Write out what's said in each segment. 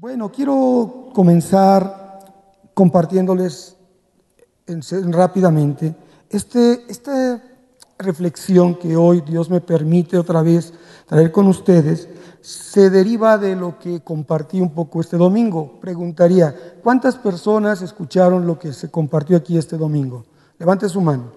Bueno, quiero comenzar compartiéndoles rápidamente este, esta reflexión que hoy Dios me permite otra vez traer con ustedes. Se deriva de lo que compartí un poco este domingo. Preguntaría, ¿cuántas personas escucharon lo que se compartió aquí este domingo? Levante su mano.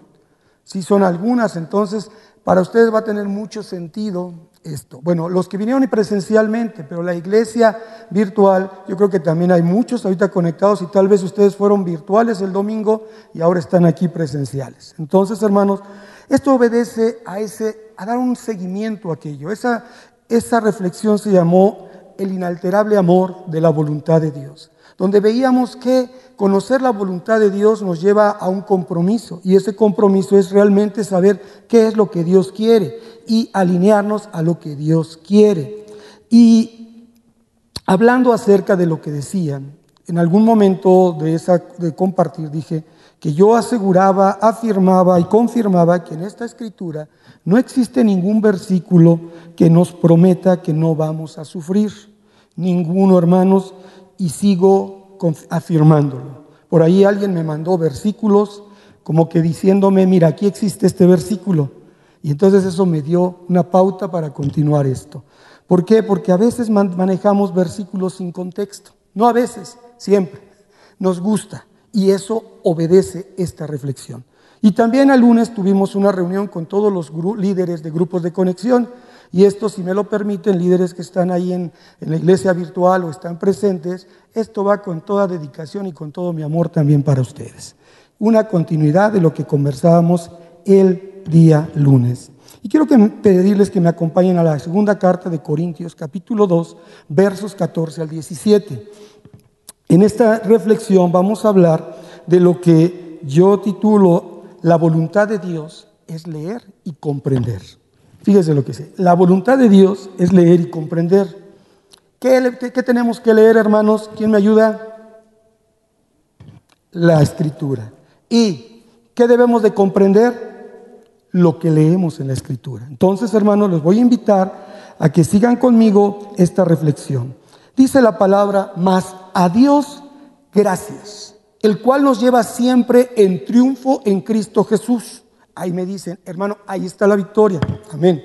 Si son algunas, entonces para ustedes va a tener mucho sentido esto. Bueno, los que vinieron presencialmente, pero la iglesia virtual, yo creo que también hay muchos ahorita conectados y tal vez ustedes fueron virtuales el domingo y ahora están aquí presenciales. Entonces, hermanos, esto obedece a ese a dar un seguimiento a aquello. Esa esa reflexión se llamó el inalterable amor de la voluntad de Dios, donde veíamos que conocer la voluntad de Dios nos lleva a un compromiso y ese compromiso es realmente saber qué es lo que Dios quiere y alinearnos a lo que Dios quiere. Y hablando acerca de lo que decían, en algún momento de, esa, de compartir dije que yo aseguraba, afirmaba y confirmaba que en esta escritura no existe ningún versículo que nos prometa que no vamos a sufrir. Ninguno, hermanos, y sigo afirmándolo. Por ahí alguien me mandó versículos como que diciéndome, mira, aquí existe este versículo. Y entonces eso me dio una pauta para continuar esto. ¿Por qué? Porque a veces manejamos versículos sin contexto. No a veces, siempre. Nos gusta. Y eso obedece esta reflexión. Y también el lunes tuvimos una reunión con todos los líderes de grupos de conexión. Y esto, si me lo permiten, líderes que están ahí en, la iglesia virtual o están presentes, esto va con toda dedicación y con todo mi amor también para ustedes. Una continuidad de lo que conversábamos el día lunes. Y quiero pedirles que me acompañen a la segunda carta de Corintios, capítulo 2, versos 14 al 17. En esta reflexión vamos a hablar de lo que yo titulo La voluntad de Dios es leer y comprender. Fíjese lo que dice. La voluntad de Dios es leer y comprender. ¿Qué, ¿Qué, tenemos que leer, hermanos? ¿Quién me ayuda? La escritura. ¿Y qué debemos de comprender? lo que leemos en la escritura. Entonces, hermanos, les voy a invitar a que sigan conmigo esta reflexión. Dice la palabra, más a Dios gracias, el cual nos lleva siempre en triunfo en Cristo Jesús. Ahí me dicen, hermano, ahí está la victoria. Amén.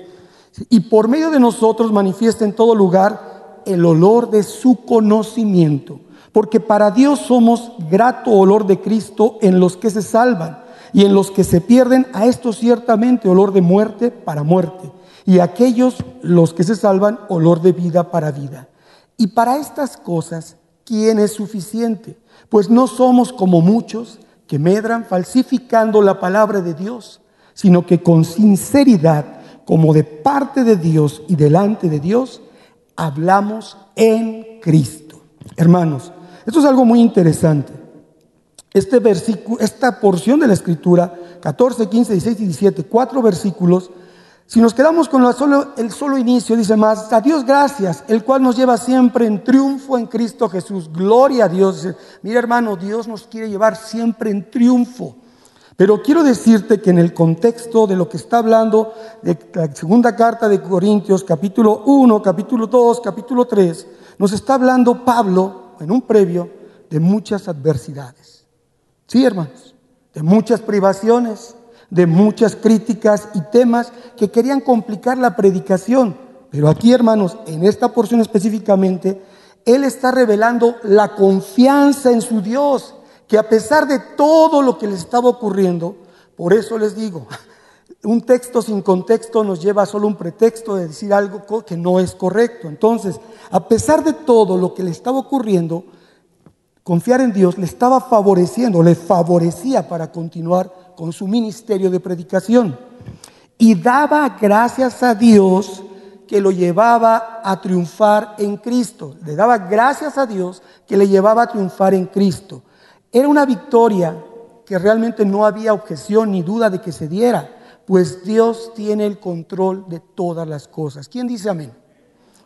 Y por medio de nosotros manifiesta en todo lugar el olor de su conocimiento. Porque para Dios somos grato olor de Cristo en los que se salvan y en los que se pierden, a esto ciertamente olor de muerte para muerte, y aquellos los que se salvan, olor de vida para vida. Y para estas cosas, ¿quién es suficiente? Pues no somos como muchos que medran falsificando la palabra de Dios, sino que con sinceridad, como de parte de Dios y delante de Dios, hablamos en Cristo. Hermanos, esto es algo muy interesante este versículo, esta porción de la escritura, 14, 15, 16 y 17, cuatro versículos, si nos quedamos con solo, el solo inicio, dice más, a Dios gracias, el cual nos lleva siempre en triunfo en Cristo Jesús. Gloria a Dios. Mira hermano, Dios nos quiere llevar siempre en triunfo. Pero quiero decirte que en el contexto de lo que está hablando de la segunda carta de Corintios, capítulo 1, capítulo 2, capítulo 3, nos está hablando Pablo, en un previo, de muchas adversidades. Sí, hermanos, de muchas privaciones, de muchas críticas y temas que querían complicar la predicación. Pero aquí, hermanos, en esta porción específicamente, Él está revelando la confianza en su Dios, que a pesar de todo lo que les estaba ocurriendo, por eso les digo, un texto sin contexto nos lleva solo un pretexto de decir algo que no es correcto. Entonces, a pesar de todo lo que le estaba ocurriendo, confiar en Dios le estaba favoreciendo, le favorecía para continuar con su ministerio de predicación. Y daba gracias a Dios que lo llevaba a triunfar en Cristo. Le daba gracias a Dios que le llevaba a triunfar en Cristo. Era una victoria que realmente no había objeción ni duda de que se diera, pues Dios tiene el control de todas las cosas. ¿Quién dice amén?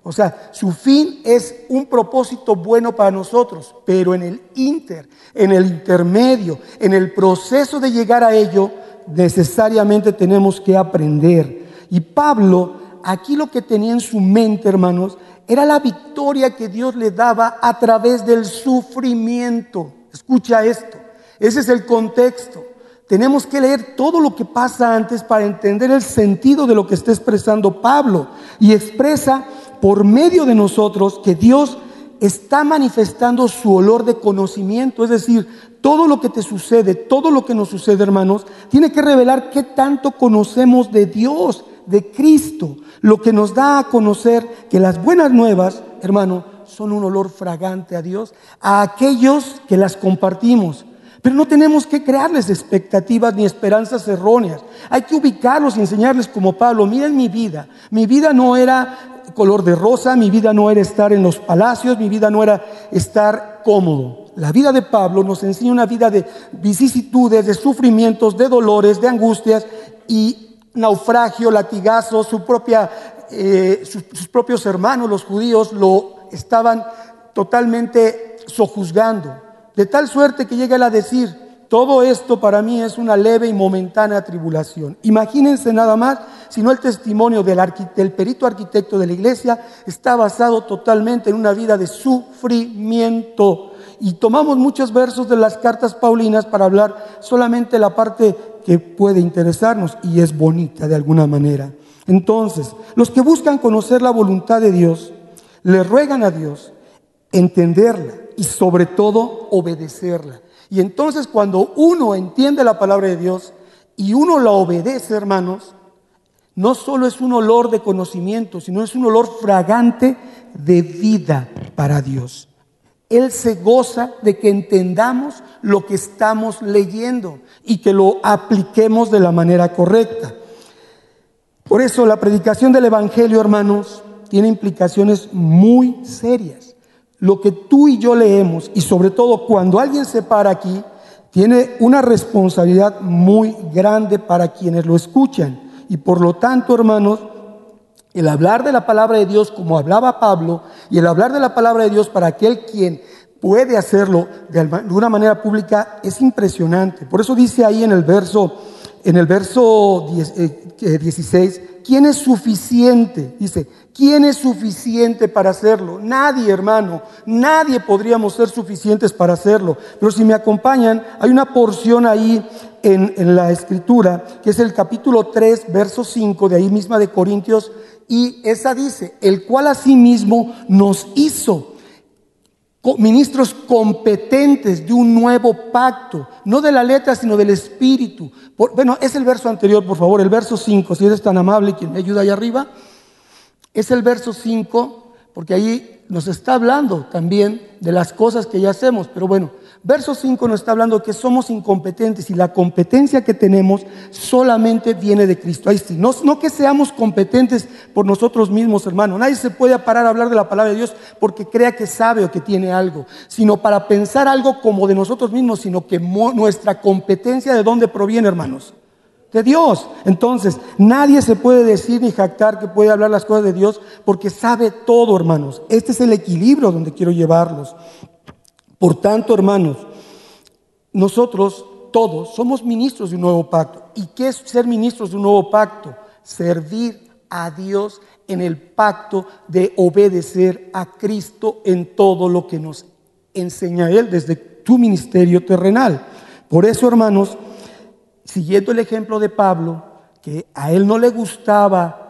O sea, su fin es un propósito bueno para nosotros, pero en el inter, en el intermedio, en el proceso de llegar a ello, necesariamente tenemos que aprender. Y Pablo, aquí lo que tenía en su mente, hermanos, era la victoria que Dios le daba a través del sufrimiento. Escucha esto, ese es el contexto. Tenemos que leer todo lo que pasa antes para entender el sentido de lo que está expresando Pablo. Y expresa por medio de nosotros que Dios está manifestando su olor de conocimiento. Es decir, todo lo que te sucede, todo lo que nos sucede, hermanos, tiene que revelar qué tanto conocemos de Dios, de Cristo. Lo que nos da a conocer que las buenas nuevas, hermano, son un olor fragante a Dios, a aquellos que las compartimos. Pero no tenemos que crearles expectativas ni esperanzas erróneas. Hay que ubicarlos y enseñarles como Pablo, miren mi vida. Mi vida no era color de rosa, mi vida no era estar en los palacios, mi vida no era estar cómodo. La vida de Pablo nos enseña una vida de vicisitudes, de sufrimientos, de dolores, de angustias y naufragio, latigazo, su propia, eh, sus, sus propios hermanos, los judíos, lo estaban totalmente sojuzgando. De tal suerte que llega a decir, todo esto para mí es una leve y momentánea tribulación. Imagínense nada más, si no el testimonio del, del, perito arquitecto de la iglesia está basado totalmente en una vida de sufrimiento. Y tomamos muchos versos de las cartas paulinas para hablar solamente la parte que puede interesarnos y es bonita de alguna manera. Entonces, los que buscan conocer la voluntad de Dios, le ruegan a Dios entenderla y sobre todo obedecerla. Y entonces cuando uno entiende la palabra de Dios y uno la obedece, hermanos, no solo es un olor de conocimiento, sino es un olor fragante de vida para Dios. Él se goza de que entendamos lo que estamos leyendo y que lo apliquemos de la manera correcta. Por eso la predicación del Evangelio, hermanos, tiene implicaciones muy serias lo que tú y yo leemos, y sobre todo cuando alguien se para aquí, tiene una responsabilidad muy grande para quienes lo escuchan. Y por lo tanto, hermanos, el hablar de la palabra de Dios como hablaba Pablo, y el hablar de la palabra de Dios para aquel quien puede hacerlo de una manera pública es impresionante. Por eso dice ahí en el verso, en el verso 16, eh, ¿quién es suficiente? Dice, ¿quién es suficiente para hacerlo? Nadie, hermano, nadie podríamos ser suficientes para hacerlo. Pero si me acompañan, hay una porción ahí en, la escritura, que es el capítulo 3, verso 5, de ahí misma de Corintios, y esa dice, el cual asimismo nos hizo ministros competentes de un nuevo pacto, no de la letra, sino del espíritu. bueno, es el verso anterior, por favor, el verso 5, si eres tan amable, quien me ayuda ahí arriba. Es el verso 5, porque ahí nos está hablando también de las cosas que ya hacemos, pero bueno, Verso 5 nos está hablando que somos incompetentes y la competencia que tenemos solamente viene de Cristo. Ahí sí, no, no que seamos competentes por nosotros mismos, hermano. Nadie se puede parar a hablar de la palabra de Dios porque crea que sabe o que tiene algo, sino para pensar algo como de nosotros mismos, sino que nuestra competencia de dónde proviene, hermanos de Dios. Entonces, nadie se puede decir ni jactar que puede hablar las cosas de Dios porque sabe todo, hermanos. Este es el equilibrio donde quiero llevarlos. Por tanto, hermanos, nosotros todos somos ministros de un nuevo pacto. ¿Y qué es ser ministros de un nuevo pacto? Servir a Dios en el pacto de obedecer a Cristo en todo lo que nos enseña Él desde tu ministerio terrenal. Por eso, hermanos, siguiendo el ejemplo de Pablo, que a él no le gustaba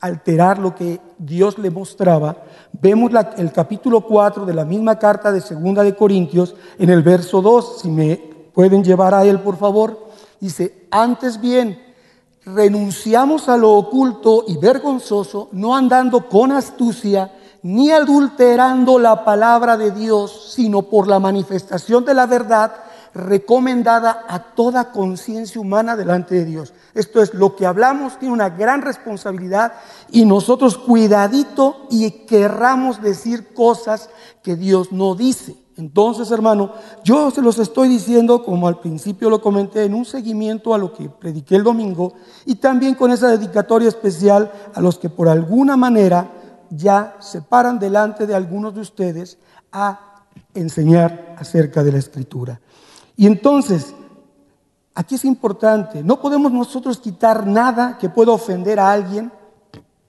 alterar lo que Dios le mostraba, vemos el capítulo 4 de la misma carta de Segunda de Corintios en el verso 2, si me pueden llevar a él por favor, dice, antes bien, renunciamos a lo oculto y vergonzoso, no andando con astucia, ni adulterando la palabra de Dios, sino por la manifestación de la verdad, recomendada a toda conciencia humana delante de Dios. Esto es, lo que hablamos tiene una gran responsabilidad y nosotros cuidadito y querramos decir cosas que Dios no dice. Entonces, hermano, yo se los estoy diciendo, como al principio lo comenté, en un seguimiento a lo que prediqué el domingo y también con esa dedicatoria especial a los que por alguna manera ya se paran delante de algunos de ustedes a enseñar acerca de la escritura. Y entonces, aquí es importante, no podemos nosotros quitar nada que pueda ofender a alguien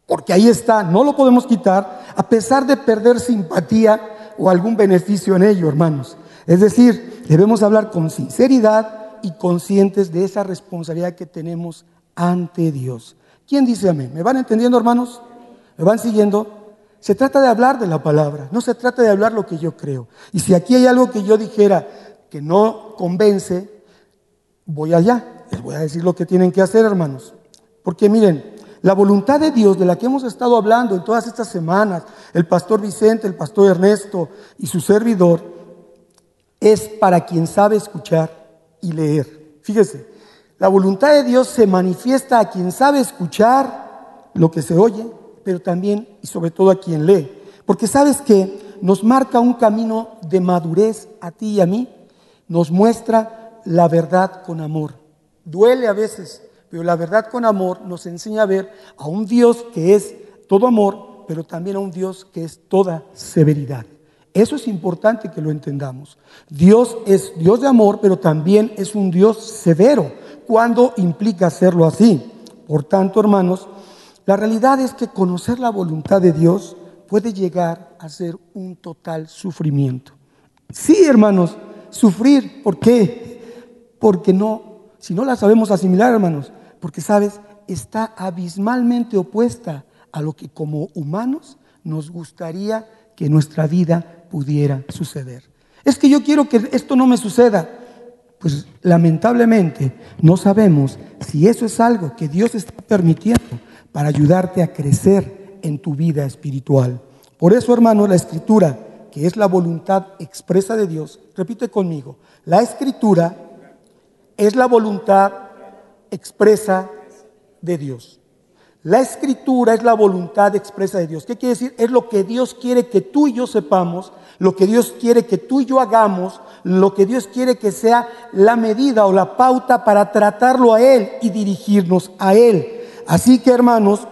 porque ahí está, no lo podemos quitar, a pesar de perder simpatía o algún beneficio en ello, hermanos. Es decir, debemos hablar con sinceridad y conscientes de esa responsabilidad que tenemos ante Dios. ¿Quién dice amén? ¿Me van entendiendo, hermanos? ¿Me van siguiendo? Se trata de hablar de la palabra, no se trata de hablar lo que yo creo. Y si aquí hay algo que yo dijera que no convence, voy allá. Les voy a decir lo que tienen que hacer, hermanos. Porque miren, la voluntad de Dios de la que hemos estado hablando en todas estas semanas, el pastor Vicente, el pastor Ernesto y su servidor, es para quien sabe escuchar y leer. Fíjese, la voluntad de Dios se manifiesta a quien sabe escuchar lo que se oye, pero también y sobre todo a quien lee. Porque sabes que nos marca un camino de madurez a ti y a mí, nos muestra la verdad con amor. Duele a veces, pero la verdad con amor nos enseña a ver a un Dios que es todo amor, pero también a un Dios que es toda severidad. Eso es importante que lo entendamos. Dios es Dios de amor, pero también es un Dios severo cuando implica hacerlo así. Por tanto, hermanos, la realidad es que conocer la voluntad de Dios puede llegar a ser un total sufrimiento. Sí, hermanos, sufrir. ¿Por qué? Porque no, si no la sabemos asimilar, hermanos, porque sabes, está abismalmente opuesta a lo que como humanos nos gustaría que nuestra vida pudiera suceder. Es que yo quiero que esto no me suceda. Pues lamentablemente no sabemos si eso es algo que Dios está permitiendo para ayudarte a crecer en tu vida espiritual. Por eso, hermano, la escritura, que es la voluntad expresa de Dios, repite conmigo, la escritura es la voluntad expresa de Dios. La escritura es la voluntad expresa de Dios. ¿Qué quiere decir? Es lo que Dios quiere que tú y yo sepamos, lo que Dios quiere que tú y yo hagamos, lo que Dios quiere que sea la medida o la pauta para tratarlo a Él y dirigirnos a Él. Así que hermanos,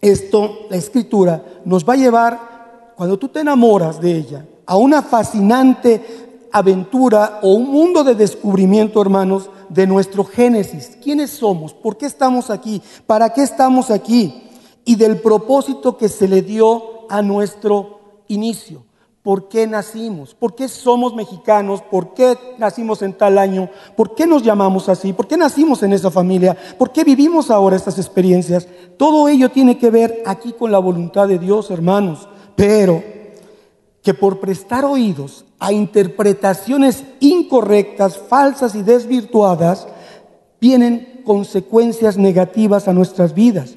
esto, la escritura, nos va a llevar, cuando tú te enamoras de ella, a una fascinante aventura o un mundo de descubrimiento, hermanos, de nuestro génesis. ¿Quiénes somos? ¿Por qué estamos aquí? ¿Para qué estamos aquí? Y del propósito que se le dio a nuestro inicio. ¿Por qué nacimos? ¿Por qué somos mexicanos? ¿Por qué nacimos en tal año? ¿Por qué nos llamamos así? ¿Por qué nacimos en esa familia? ¿Por qué vivimos ahora estas experiencias? Todo ello tiene que ver aquí con la voluntad de Dios, hermanos. Pero que por prestar oídos a interpretaciones incorrectas, falsas y desvirtuadas, vienen consecuencias negativas a nuestras vidas.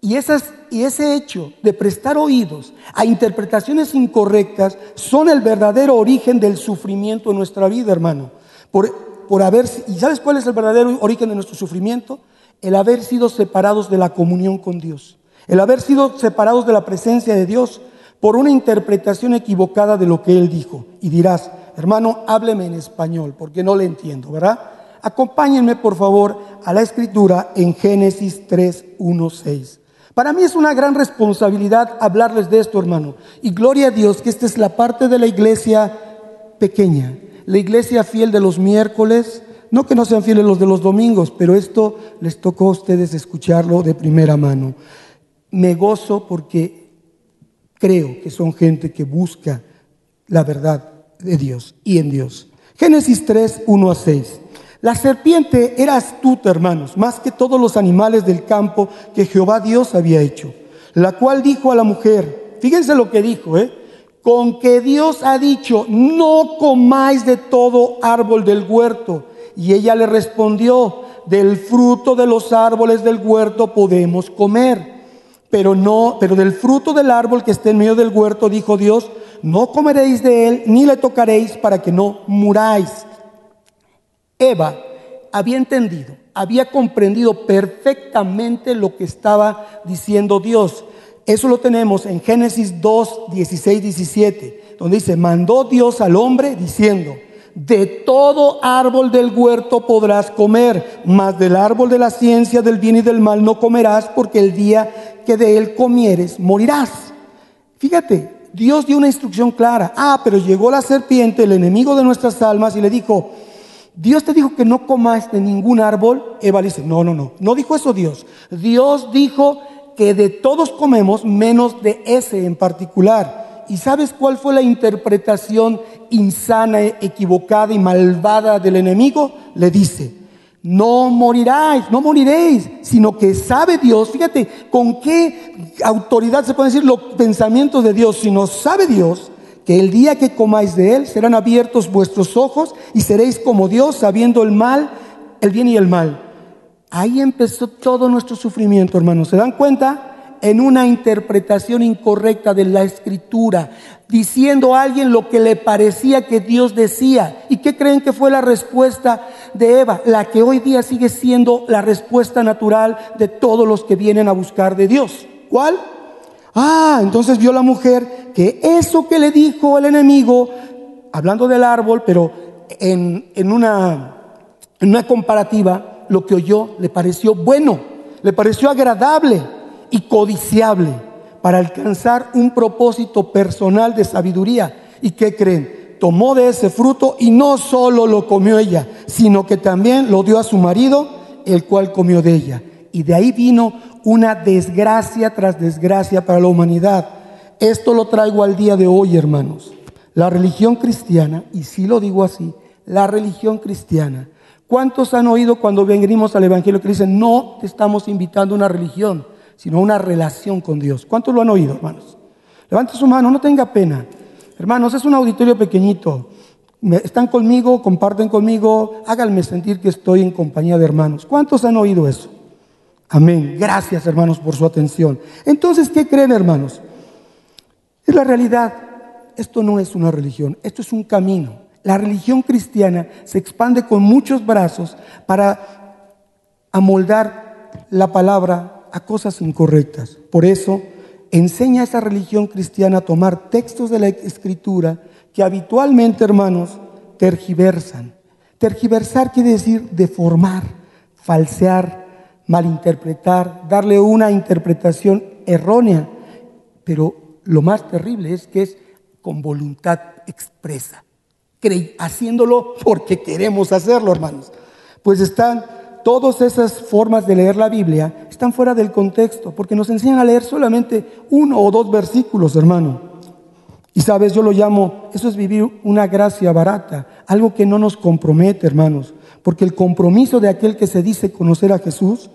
Y, esas, y ese hecho de prestar oídos a interpretaciones incorrectas son el verdadero origen del sufrimiento en nuestra vida, hermano. Por, por haber, ¿Y sabes cuál es el verdadero origen de nuestro sufrimiento? El haber sido separados de la comunión con Dios. El haber sido separados de la presencia de Dios por una interpretación equivocada de lo que él dijo. Y dirás, hermano, hábleme en español, porque no le entiendo, ¿verdad? Acompáñenme, por favor, a la escritura en Génesis 3, 1, 6. Para mí es una gran responsabilidad hablarles de esto, hermano. Y gloria a Dios que esta es la parte de la iglesia pequeña, la iglesia fiel de los miércoles, no que no sean fieles los de los domingos, pero esto les tocó a ustedes escucharlo de primera mano. Me gozo porque creo que son gente que busca la verdad de Dios y en Dios. Génesis 3, 1 a 6. La serpiente era astuta, hermanos, más que todos los animales del campo que Jehová Dios había hecho, la cual dijo a la mujer, fíjense lo que dijo, ¿eh? con que Dios ha dicho, no comáis de todo árbol del huerto. Y ella le respondió, del fruto de los árboles del huerto podemos comer pero no, pero del fruto del árbol que esté en medio del huerto, dijo Dios, no comeréis de él, ni le tocaréis para que no muráis. Eva había entendido, había comprendido perfectamente lo que estaba diciendo Dios. Eso lo tenemos en Génesis 2, 16, 17, donde dice, mandó Dios al hombre diciendo, de todo árbol del huerto podrás comer, mas del árbol de la ciencia del bien y del mal no comerás, porque el día que de él comieres, morirás. Fíjate, Dios dio una instrucción clara. Ah, pero llegó la serpiente, el enemigo de nuestras almas, y le dijo, Dios te dijo que no comas de ningún árbol. Eva dice, no, no, no, no dijo eso Dios. Dios dijo que de todos comemos menos de ese en particular. ¿Y sabes cuál fue la interpretación insana, equivocada y malvada del enemigo? Le dice, no moriráis, no moriréis, sino que sabe Dios, fíjate con qué autoridad se pueden decir los pensamientos de Dios, sino sabe Dios que el día que comáis de él serán abiertos vuestros ojos y seréis como Dios sabiendo el mal, el bien y el mal. Ahí empezó todo nuestro sufrimiento, hermanos. ¿Se dan cuenta? En una interpretación incorrecta de la escritura, diciendo a alguien lo que le parecía que Dios decía. ¿Y qué creen que fue la respuesta de Eva? La que hoy día sigue siendo la respuesta natural de todos los que vienen a buscar de Dios. ¿Cuál? Ah, entonces vio la mujer que eso que le dijo el enemigo, hablando del árbol, pero en, en, una, en una comparativa, lo que oyó le pareció bueno, le pareció agradable y codiciable para alcanzar un propósito personal de sabiduría. ¿Y qué creen? Tomó de ese fruto y no solo lo comió ella, sino que también lo dio a su marido, el cual comió de ella. Y de ahí vino una desgracia tras desgracia para la humanidad. Esto lo traigo al día de hoy, hermanos. La religión cristiana, y si lo digo así, la religión cristiana. ¿Cuántos han oído cuando venimos al Evangelio que dicen, no te estamos invitando a una religión? Sino una relación con Dios. ¿Cuántos lo han oído, hermanos? Levante su mano, no tenga pena. Hermanos, es un auditorio pequeñito. Están conmigo, comparten conmigo, háganme sentir que estoy en compañía de hermanos. ¿Cuántos han oído eso? Amén. Gracias, hermanos, por su atención. Entonces, ¿qué creen, hermanos? Es la realidad. Esto no es una religión, esto es un camino. La religión cristiana se expande con muchos brazos para amoldar la palabra a cosas incorrectas. Por eso enseña esa religión cristiana a tomar textos de la escritura que habitualmente, hermanos, tergiversan. Tergiversar quiere decir deformar, falsear, malinterpretar, darle una interpretación errónea. Pero lo más terrible es que es con voluntad expresa, haciéndolo porque queremos hacerlo, hermanos. Pues están todas esas formas de leer la Biblia están fuera del contexto, porque nos enseñan a leer solamente uno o dos versículos, hermano. Y sabes, yo lo llamo, eso es vivir una gracia barata, algo que no nos compromete, hermanos, porque el compromiso de aquel que se dice conocer a Jesús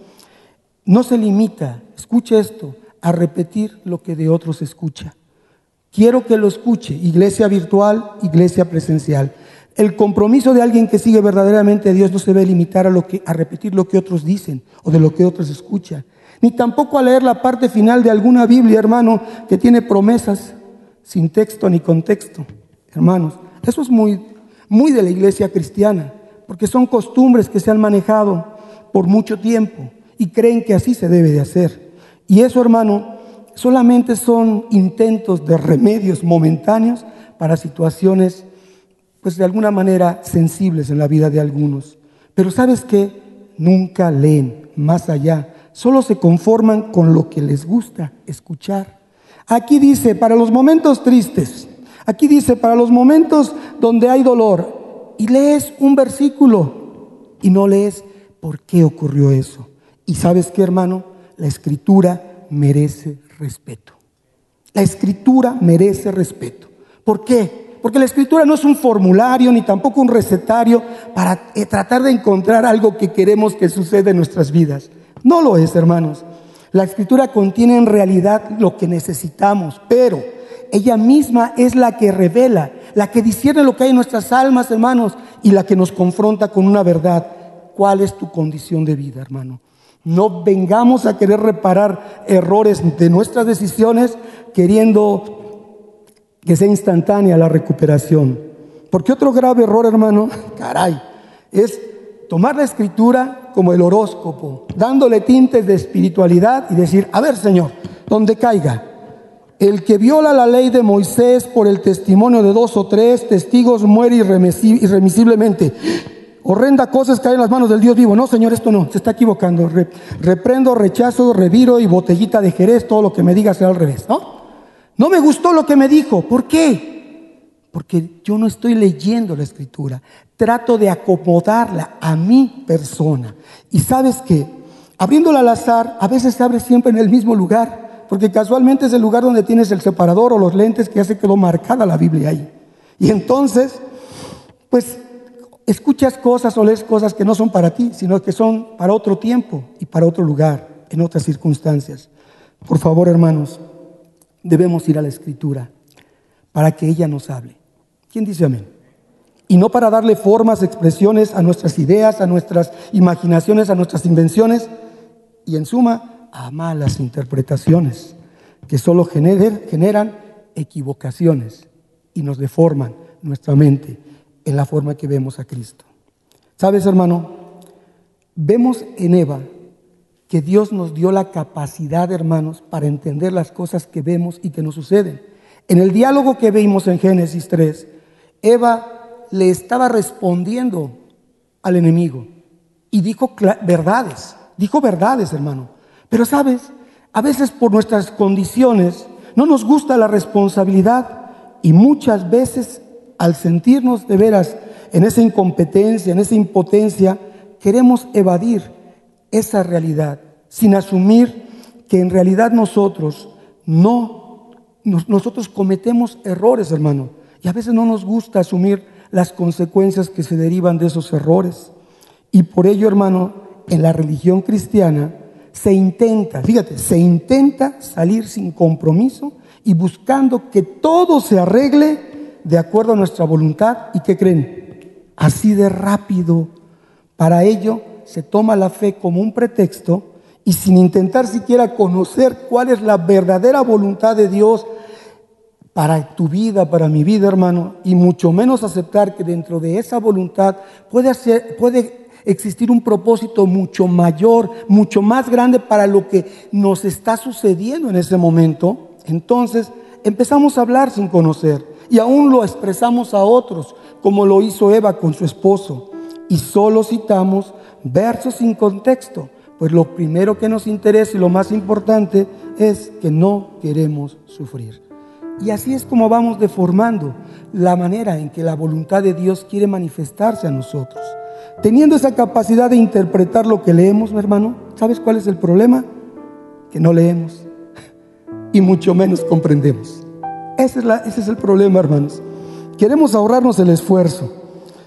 no se limita, escuche esto, a repetir lo que de otros escucha. Quiero que lo escuche, iglesia virtual, iglesia presencial. El compromiso de alguien que sigue verdaderamente a Dios no se debe limitar a, lo que, a repetir lo que otros dicen o de lo que otros escuchan, ni tampoco a leer la parte final de alguna Biblia, hermano, que tiene promesas sin texto ni contexto. Hermanos, eso es muy, muy de la iglesia cristiana, porque son costumbres que se han manejado por mucho tiempo y creen que así se debe de hacer. Y eso, hermano, solamente son intentos de remedios momentáneos para situaciones pues de alguna manera sensibles en la vida de algunos. Pero sabes qué? Nunca leen más allá, solo se conforman con lo que les gusta escuchar. Aquí dice, para los momentos tristes, aquí dice, para los momentos donde hay dolor, y lees un versículo y no lees por qué ocurrió eso. Y sabes qué, hermano, la escritura merece respeto. La escritura merece respeto. ¿Por qué? Porque la escritura no es un formulario ni tampoco un recetario para eh, tratar de encontrar algo que queremos que suceda en nuestras vidas. No lo es, hermanos. La escritura contiene en realidad lo que necesitamos, pero ella misma es la que revela, la que discierne lo que hay en nuestras almas, hermanos, y la que nos confronta con una verdad. ¿Cuál es tu condición de vida, hermano? No vengamos a querer reparar errores de nuestras decisiones queriendo que sea instantánea la recuperación. Porque otro grave error, hermano, caray, es tomar la escritura como el horóscopo, dándole tintes de espiritualidad y decir, a ver, Señor, donde caiga, el que viola la ley de Moisés por el testimonio de dos o tres testigos muere irremisiblemente. Horrenda cosa es caer en las manos del Dios vivo. No, Señor, esto no, se está equivocando. reprendo, rechazo, reviro y botellita de Jerez, todo lo que me diga sea al revés, ¿no? No me gustó lo que me dijo. ¿Por qué? Porque yo no estoy leyendo la escritura. Trato de acomodarla a mi persona. Y sabes que abriéndola al azar, a veces se abre siempre en el mismo lugar, porque casualmente es el lugar donde tienes el separador o los lentes que ya se quedó marcada la Biblia ahí. Y entonces, pues escuchas cosas o lees cosas que no son para ti, sino que son para otro tiempo y para otro lugar, en otras circunstancias. Por favor, hermanos, debemos ir a la escritura para que ella nos hable. ¿Quién dice amén? Y no para darle formas, expresiones a nuestras ideas, a nuestras imaginaciones, a nuestras invenciones y en suma a malas interpretaciones que solo generan equivocaciones y nos deforman nuestra mente en la forma que vemos a Cristo. ¿Sabes, hermano? Vemos en Eva que Dios nos dio la capacidad, hermanos, para entender las cosas que vemos y que nos suceden. En el diálogo que vimos en Génesis 3, Eva le estaba respondiendo al enemigo y dijo verdades, dijo verdades, hermano. Pero sabes, a veces por nuestras condiciones no nos gusta la responsabilidad y muchas veces al sentirnos de veras en esa incompetencia, en esa impotencia, queremos evadir esa realidad sin asumir que en realidad nosotros no, nosotros cometemos errores, hermano. Y a veces no nos gusta asumir las consecuencias que se derivan de esos errores. Y por ello, hermano, en la religión cristiana se intenta, fíjate, se intenta salir sin compromiso y buscando que todo se arregle de acuerdo a nuestra voluntad y que creen así de rápido. Para ello se toma la fe como un pretexto y sin intentar siquiera conocer cuál es la verdadera voluntad de Dios para tu vida, para mi vida, hermano, y mucho menos aceptar que dentro de esa voluntad puede, hacer, puede existir un propósito mucho mayor, mucho más grande para lo que nos está sucediendo en ese momento, entonces empezamos a hablar sin conocer y aún lo expresamos a otros, como lo hizo Eva con su esposo. Y solo citamos versos sin contexto, pues lo primero que nos interesa y lo más importante es que no queremos sufrir. Y así es como vamos deformando la manera en que la voluntad de Dios quiere manifestarse a nosotros. Teniendo esa capacidad de interpretar lo que leemos, mi hermano, ¿sabes cuál es el problema? Que no leemos y mucho menos comprendemos. Ese es, el problema, hermanos. Queremos ahorrarnos el esfuerzo.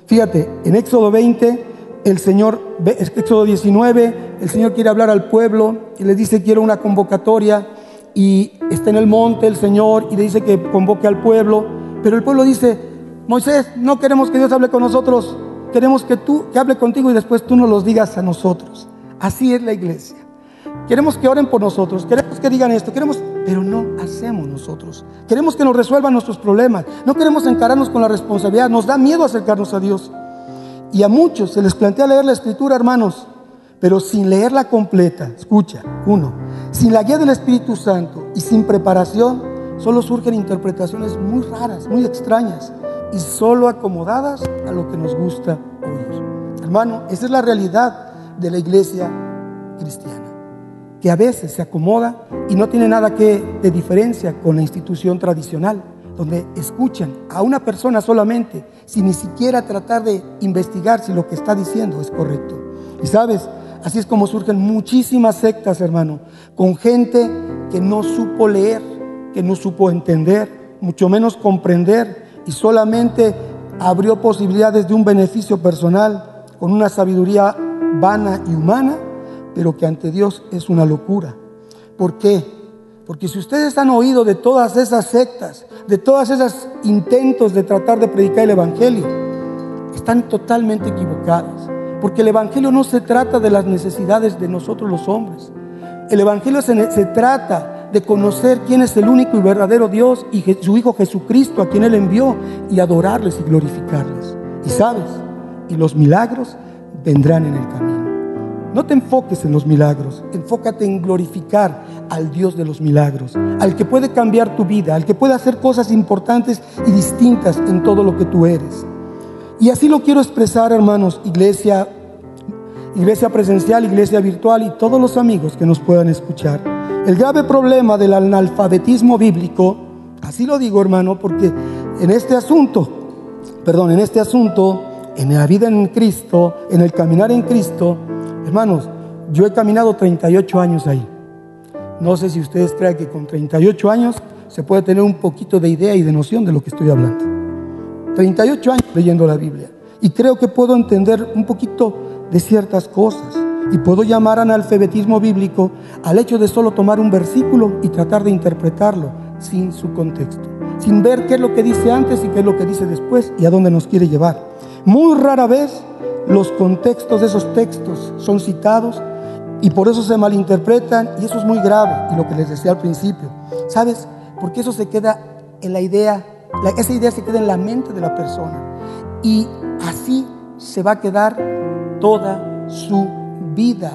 Fíjate, en Éxodo 20, el Señor, Éxodo 19, el Señor quiere hablar al pueblo y le dice, quiero una convocatoria. Y está en el monte el Señor y le dice que convoque al pueblo. Pero el pueblo dice, Moisés, no queremos que Dios hable con nosotros. Queremos que tú, que hable contigo y después tú nos los digas a nosotros. Así es la iglesia. Queremos que oren por nosotros, queremos que digan esto, queremos, pero no hacemos nosotros. Queremos que nos resuelvan nuestros problemas, no queremos encararnos con la responsabilidad, nos da miedo acercarnos a Dios. Y a muchos se les plantea leer la escritura, hermanos, pero sin leerla completa. Escucha, uno, sin la guía del Espíritu Santo y sin preparación, solo surgen interpretaciones muy raras, muy extrañas y solo acomodadas a lo que nos gusta oír. Hermano, esa es la realidad de la iglesia cristiana que a veces se acomoda y no tiene nada que de diferencia con la institución tradicional, donde escuchan a una persona solamente sin ni siquiera tratar de investigar si lo que está diciendo es correcto. Y sabes, así es como surgen muchísimas sectas, hermano, con gente que no supo leer, que no supo entender, mucho menos comprender y solamente abrió posibilidades de un beneficio personal con una sabiduría vana y humana pero que ante Dios es una locura. ¿Por qué? Porque si ustedes han oído de todas esas sectas, de todos esos intentos de tratar de predicar el Evangelio, están totalmente equivocados. Porque el Evangelio no se trata de las necesidades de nosotros los hombres. El Evangelio se, se trata de conocer quién es el único y verdadero Dios y su Hijo Jesucristo a quien Él envió y adorarles y glorificarles. Y sabes, y los milagros vendrán en el camino. No te enfoques en los milagros, enfócate en glorificar al Dios de los milagros, al que puede cambiar tu vida, al que puede hacer cosas importantes y distintas en todo lo que tú eres. Y así lo quiero expresar, hermanos, iglesia, iglesia presencial, iglesia virtual y todos los amigos que nos puedan escuchar. El grave problema del analfabetismo bíblico, así lo digo, hermano, porque en este asunto, perdón, en este asunto, en la vida en Cristo, en el caminar en Cristo, Hermanos, yo he caminado 38 años ahí. No sé si ustedes creen que con 38 años se puede tener un poquito de idea y de noción de lo que estoy hablando. 38 años leyendo la Biblia. Y creo que puedo entender un poquito de ciertas cosas. Y puedo llamar analfabetismo bíblico al hecho de solo tomar un versículo y tratar de interpretarlo sin su contexto, sin ver qué es lo que dice antes y qué es lo que dice después y a dónde nos quiere llevar. Muy rara vez los contextos de esos textos son citados y por eso se malinterpretan y eso es muy grave y lo que les decía al principio. ¿Sabes? Porque eso se queda en la idea, esa idea se queda en la mente de la persona y así se va a quedar toda su vida.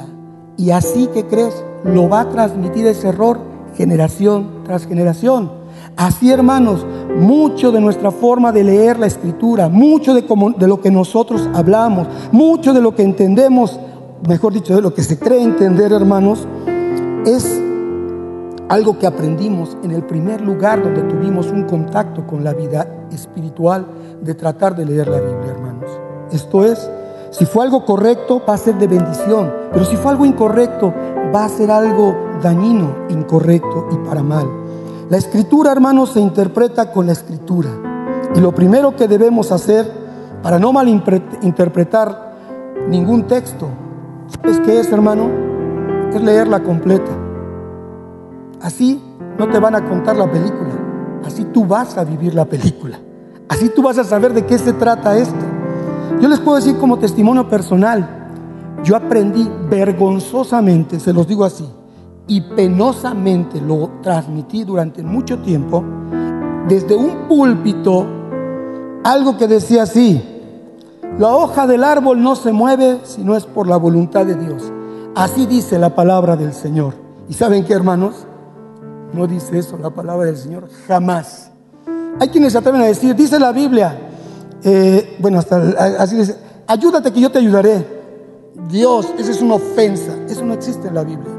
Y así que crees, lo va a transmitir ese error generación tras generación. Así, hermanos, mucho de nuestra forma de leer la escritura, mucho de, de lo que nosotros hablamos, mucho de lo que entendemos, mejor dicho, de lo que se cree entender, hermanos, es algo que aprendimos en el primer lugar donde tuvimos un contacto con la vida espiritual de tratar de leer la Biblia, hermanos. Esto es si fue algo correcto, va a ser de bendición. Pero si fue algo incorrecto, va a ser algo dañino, incorrecto y para mal. La escritura, hermanos, se interpreta con la escritura. Y lo primero que debemos hacer para no malinterpretar ningún texto, ¿sabes qué es, hermano? Es leerla completa. Así no te van a contar la película. Así tú vas a vivir la película. Así tú vas a saber de qué se trata esto. Yo les puedo decir como testimonio personal, yo aprendí vergonzosamente, se los digo así, y penosamente lo transmití durante mucho tiempo, desde un púlpito, algo que decía así, la hoja del árbol no se mueve si no es por la voluntad de Dios. Así dice la palabra del Señor. ¿Y saben qué, hermanos? No dice eso la palabra del Señor, jamás. Hay quienes se atreven a decir, dice la Biblia, eh, bueno, hasta así dice, ayúdate que yo te ayudaré. Dios, esa es una ofensa, eso no existe en la Biblia.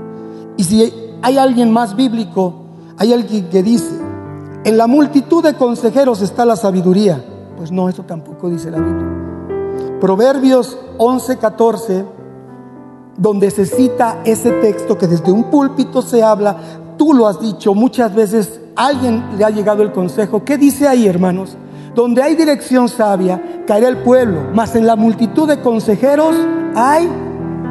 Y si hay alguien más bíblico, hay alguien que dice, en la multitud de consejeros está la sabiduría. Pues no, eso tampoco dice la Biblia. Proverbios 11, 14, donde se cita ese texto que desde un púlpito se habla, tú lo has dicho muchas veces, alguien le ha llegado el consejo. ¿Qué dice ahí, hermanos? Donde hay dirección sabia, caerá el pueblo, mas en la multitud de consejeros hay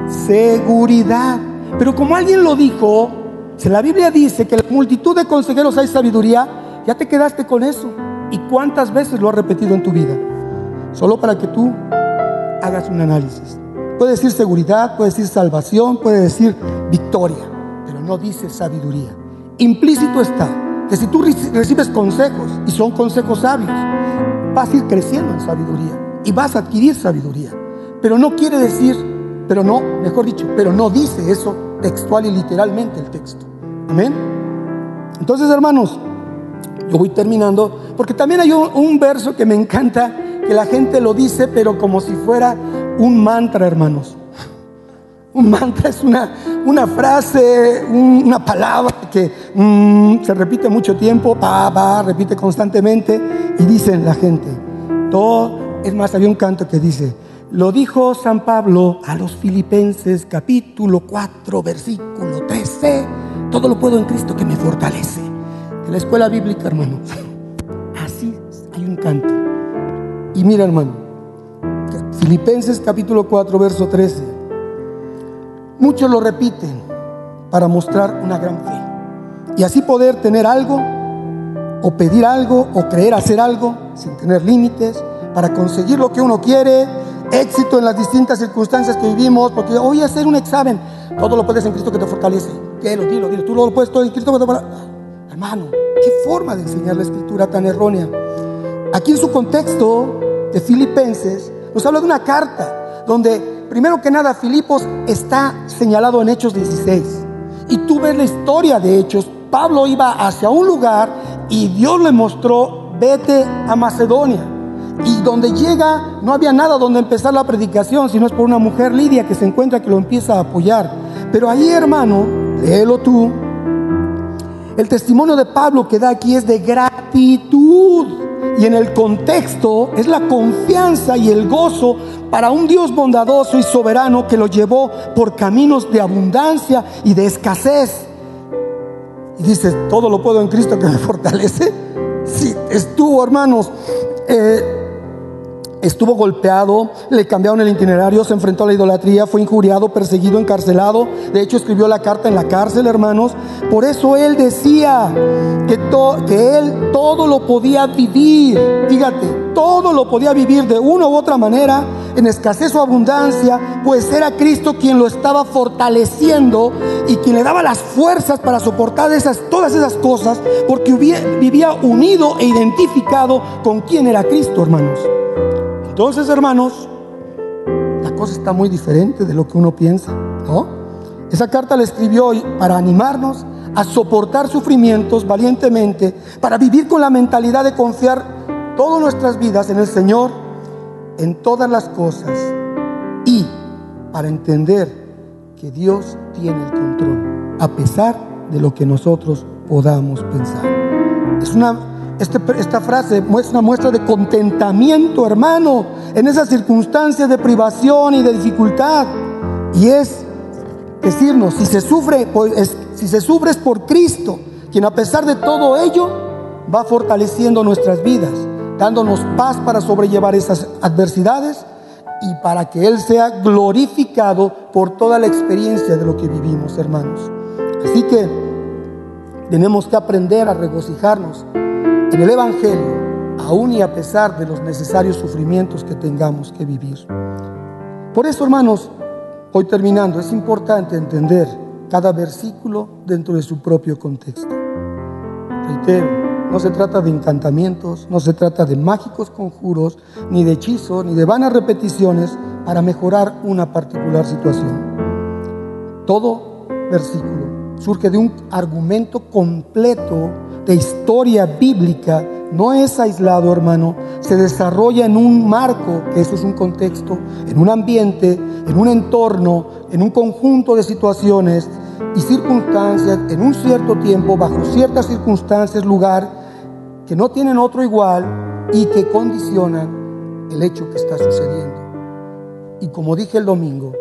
seguridad. Pero como alguien lo dijo, si la Biblia dice que en la multitud de consejeros hay sabiduría, ya te quedaste con eso. ¿Y cuántas veces lo has repetido en tu vida? Solo para que tú hagas un análisis. Puede decir seguridad, puede decir salvación, puede decir victoria, pero no dice sabiduría. Implícito está que si tú recibes consejos y son consejos sabios, vas a ir creciendo en sabiduría y vas a adquirir sabiduría. Pero no quiere decir, pero no, mejor dicho, pero no dice eso textual y literalmente el texto. Amén. Entonces, hermanos, yo voy terminando, porque también hay un, verso que me encanta, que la gente lo dice, pero como si fuera un mantra, hermanos. Un mantra es una, una frase, una palabra que mm, se repite mucho tiempo, va, va, repite constantemente y dicen la gente. Todo, es más, había un canto que dice, lo dijo San Pablo a los filipenses capítulo 4, versículo 13, todo lo puedo en Cristo que me fortalece. De la escuela bíblica, hermano. Así hay un canto. Y mira, hermano, Filipenses capítulo 4, verso 13. Muchos lo repiten para mostrar una gran fe. Y así poder tener algo, o pedir algo, o creer hacer algo, sin tener límites, para conseguir lo que uno quiere, éxito en las distintas circunstancias que vivimos, porque voy a hacer un examen, todo lo puedes en Cristo que te fortalece. Dilo, dilo, dilo, tú lo puedes todo en Cristo que te fortalece. Hermano, qué forma de enseñar la escritura tan errónea. Aquí en su contexto de Filipenses, nos habla de una carta donde primero que nada, Filipos está señalado en Hechos 16. Y tú ves la historia de Hechos. Pablo iba hacia un lugar y Dios le mostró, vete a Macedonia. Y donde llega no había nada donde empezar la predicación, sino es por una mujer Lidia que se encuentra que lo empieza a apoyar. Pero ahí, hermano, léelo tú. El testimonio de Pablo que da aquí es de gratitud. Y en el contexto es la confianza y el gozo para un Dios bondadoso y soberano que lo llevó por caminos de abundancia y de escasez. Y dices, todo lo puedo en Cristo que me fortalece. Sí, estuvo, hermanos. Eh, Estuvo golpeado, le cambiaron el itinerario, se enfrentó a la idolatría, fue injuriado, perseguido, encarcelado. De hecho, escribió la carta en la cárcel, hermanos. Por eso él decía que, él todo lo podía vivir. Fíjate, todo lo podía vivir de una u otra manera, en escasez o abundancia, pues era Cristo quien lo estaba fortaleciendo y quien le daba las fuerzas para soportar esas, todas esas cosas, porque vivía unido e identificado con quien era Cristo, hermanos. Entonces, hermanos, la cosa está muy diferente de lo que uno piensa, ¿no? Esa carta la escribió para animarnos a soportar sufrimientos valientemente, para vivir con la mentalidad de confiar todas nuestras vidas en el Señor, en todas las cosas, y para entender que Dios tiene el control, a pesar de lo que nosotros podamos pensar. Es una este, esta frase muestra una muestra de contentamiento, hermano, en esas circunstancias de privación y de dificultad. Y es decirnos, si se sufre, pues, si se sufre es por Cristo, quien a pesar de todo ello va fortaleciendo nuestras vidas, dándonos paz para sobrellevar esas adversidades y para que Él sea glorificado por toda la experiencia de lo que vivimos, hermanos. Así que tenemos que aprender a regocijarnos en el Evangelio, aún y a pesar de los necesarios sufrimientos que tengamos que vivir. Por eso, hermanos, hoy terminando, es importante entender cada versículo dentro de su propio contexto. Reitero, no se trata de encantamientos, no se trata de mágicos conjuros, ni de hechizos, ni de vanas repeticiones para mejorar una particular situación. Todo versículo surge de un argumento completo de historia bíblica no es aislado, hermano, se desarrolla en un marco, que eso es un contexto, en un ambiente, en un entorno, en un conjunto de situaciones y circunstancias, en un cierto tiempo, bajo ciertas circunstancias, lugar, que no tienen otro igual y que condicionan el hecho que está sucediendo. Y como dije el domingo,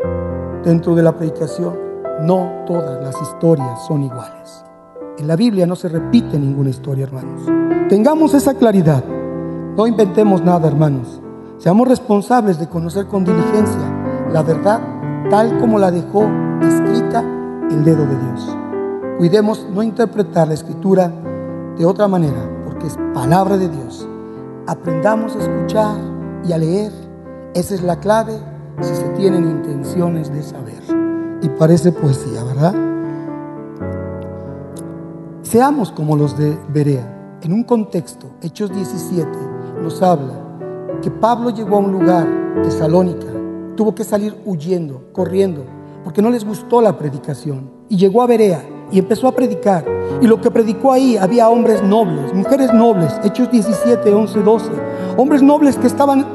dentro de la predicación, no todas las historias son iguales. En la Biblia no se repite ninguna historia, hermanos. Tengamos esa claridad. No inventemos nada, hermanos. Seamos responsables de conocer con diligencia la verdad tal como la dejó escrita el dedo de Dios. Cuidemos no interpretar la escritura de otra manera, porque es palabra de Dios. Aprendamos a escuchar y a leer. Esa es la clave si se tienen intenciones de saber. Y parece poesía, ¿verdad? Seamos como los de Berea. En un contexto, Hechos 17 nos habla que Pablo llegó a un lugar, Tesalónica, tuvo que salir huyendo, corriendo, porque no les gustó la predicación. Y llegó a Berea y empezó a predicar. Y lo que predicó ahí había hombres nobles, mujeres nobles, Hechos 17, 11, 12. Hombres nobles que estaban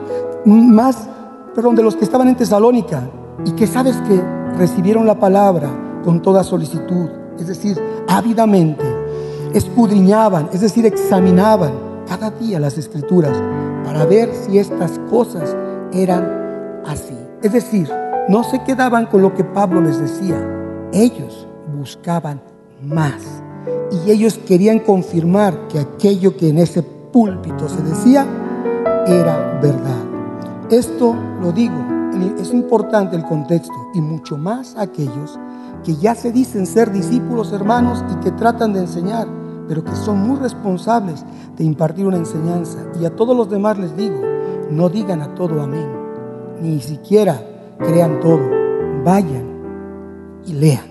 más, perdón, de los que estaban en Tesalónica y que sabes que recibieron la palabra con toda solicitud, es decir, ávidamente escudriñaban, es decir, examinaban cada día las escrituras para ver si estas cosas eran así. Es decir, no se quedaban con lo que Pablo les decía, ellos buscaban más y ellos querían confirmar que aquello que en ese púlpito se decía era verdad. Esto lo digo, es importante el contexto y mucho más aquellos que ya se dicen ser discípulos hermanos y que tratan de enseñar pero que son muy responsables de impartir una enseñanza. Y a todos los demás les digo, no digan a todo amén, ni siquiera crean todo, vayan y lean,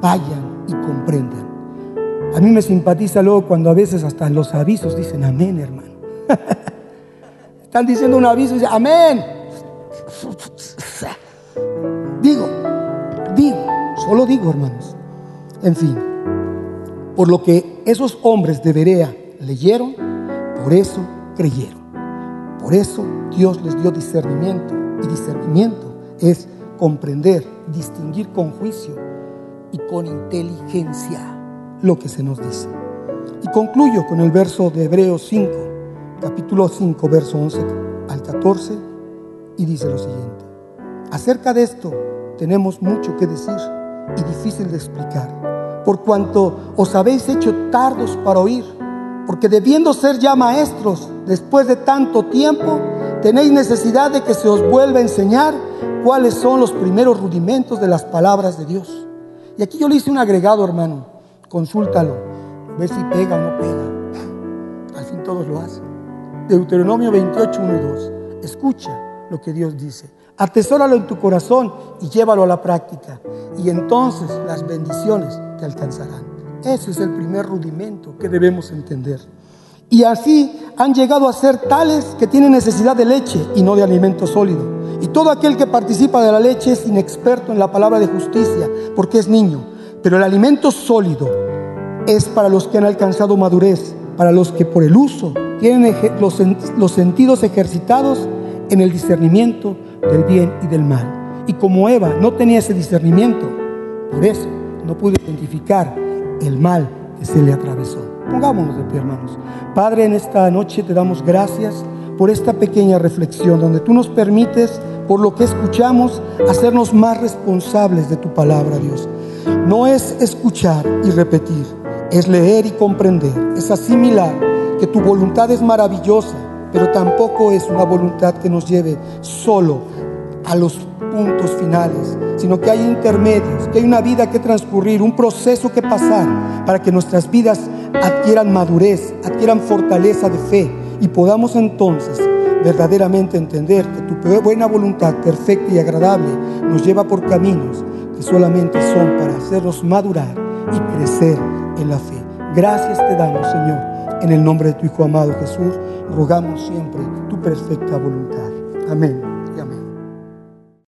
vayan y comprendan. A mí me simpatiza luego cuando a veces hasta los avisos dicen amén, hermano. Están diciendo un aviso y dicen amén. Digo, digo, solo digo, hermanos. En fin, por lo que esos hombres de Berea leyeron, por eso creyeron. Por eso Dios les dio discernimiento. Y discernimiento es comprender, distinguir con juicio y con inteligencia lo que se nos dice. Y concluyo con el verso de Hebreos 5, capítulo 5, verso 11 al 14, y dice lo siguiente. Acerca de esto tenemos mucho que decir y difícil de explicar, por cuanto os habéis hecho tardos para oír, porque debiendo ser ya maestros después de tanto tiempo, tenéis necesidad de que se os vuelva a enseñar cuáles son los primeros rudimentos de las palabras de Dios. Y aquí yo le hice un agregado, hermano, consúltalo, ve si pega o no pega. Al fin todos lo hacen. Deuteronomio 28, 1 y 2. Escucha lo que Dios dice. Atesóralo en tu corazón y llévalo a la práctica. Y entonces las bendiciones te alcanzarán. Ese es el primer rudimento que debemos entender. Y así han llegado a ser tales que tienen necesidad de leche y no de alimento sólido. Y todo aquel que participa de la leche es inexperto en la palabra de justicia porque es niño. Pero el alimento sólido es para los que han alcanzado madurez, para los que por el uso tienen los, los sentidos ejercitados en el discernimiento del bien y del mal. Y como Eva no tenía ese discernimiento, por eso no pudo identificar el mal que se le atravesó. Pongámonos de pie, hermanos. Padre, en esta noche te damos gracias por esta pequeña reflexión donde tú nos permites, por lo que escuchamos, hacernos más responsables de tu palabra, Dios. No es escuchar y repetir, es leer y comprender, es asimilar que tu voluntad es maravillosa, pero tampoco es una voluntad que nos lleve solo a los puntos finales, sino que hay intermedios, que hay una vida que transcurrir, un proceso que pasar para que nuestras vidas adquieran madurez, adquieran fortaleza de fe y podamos entonces verdaderamente entender que tu buena voluntad perfecta y agradable nos lleva por caminos que solamente son para hacernos madurar y crecer en la fe. Gracias te damos, Señor, en el nombre de tu Hijo amado Jesús, rogamos siempre tu perfecta voluntad. Amén.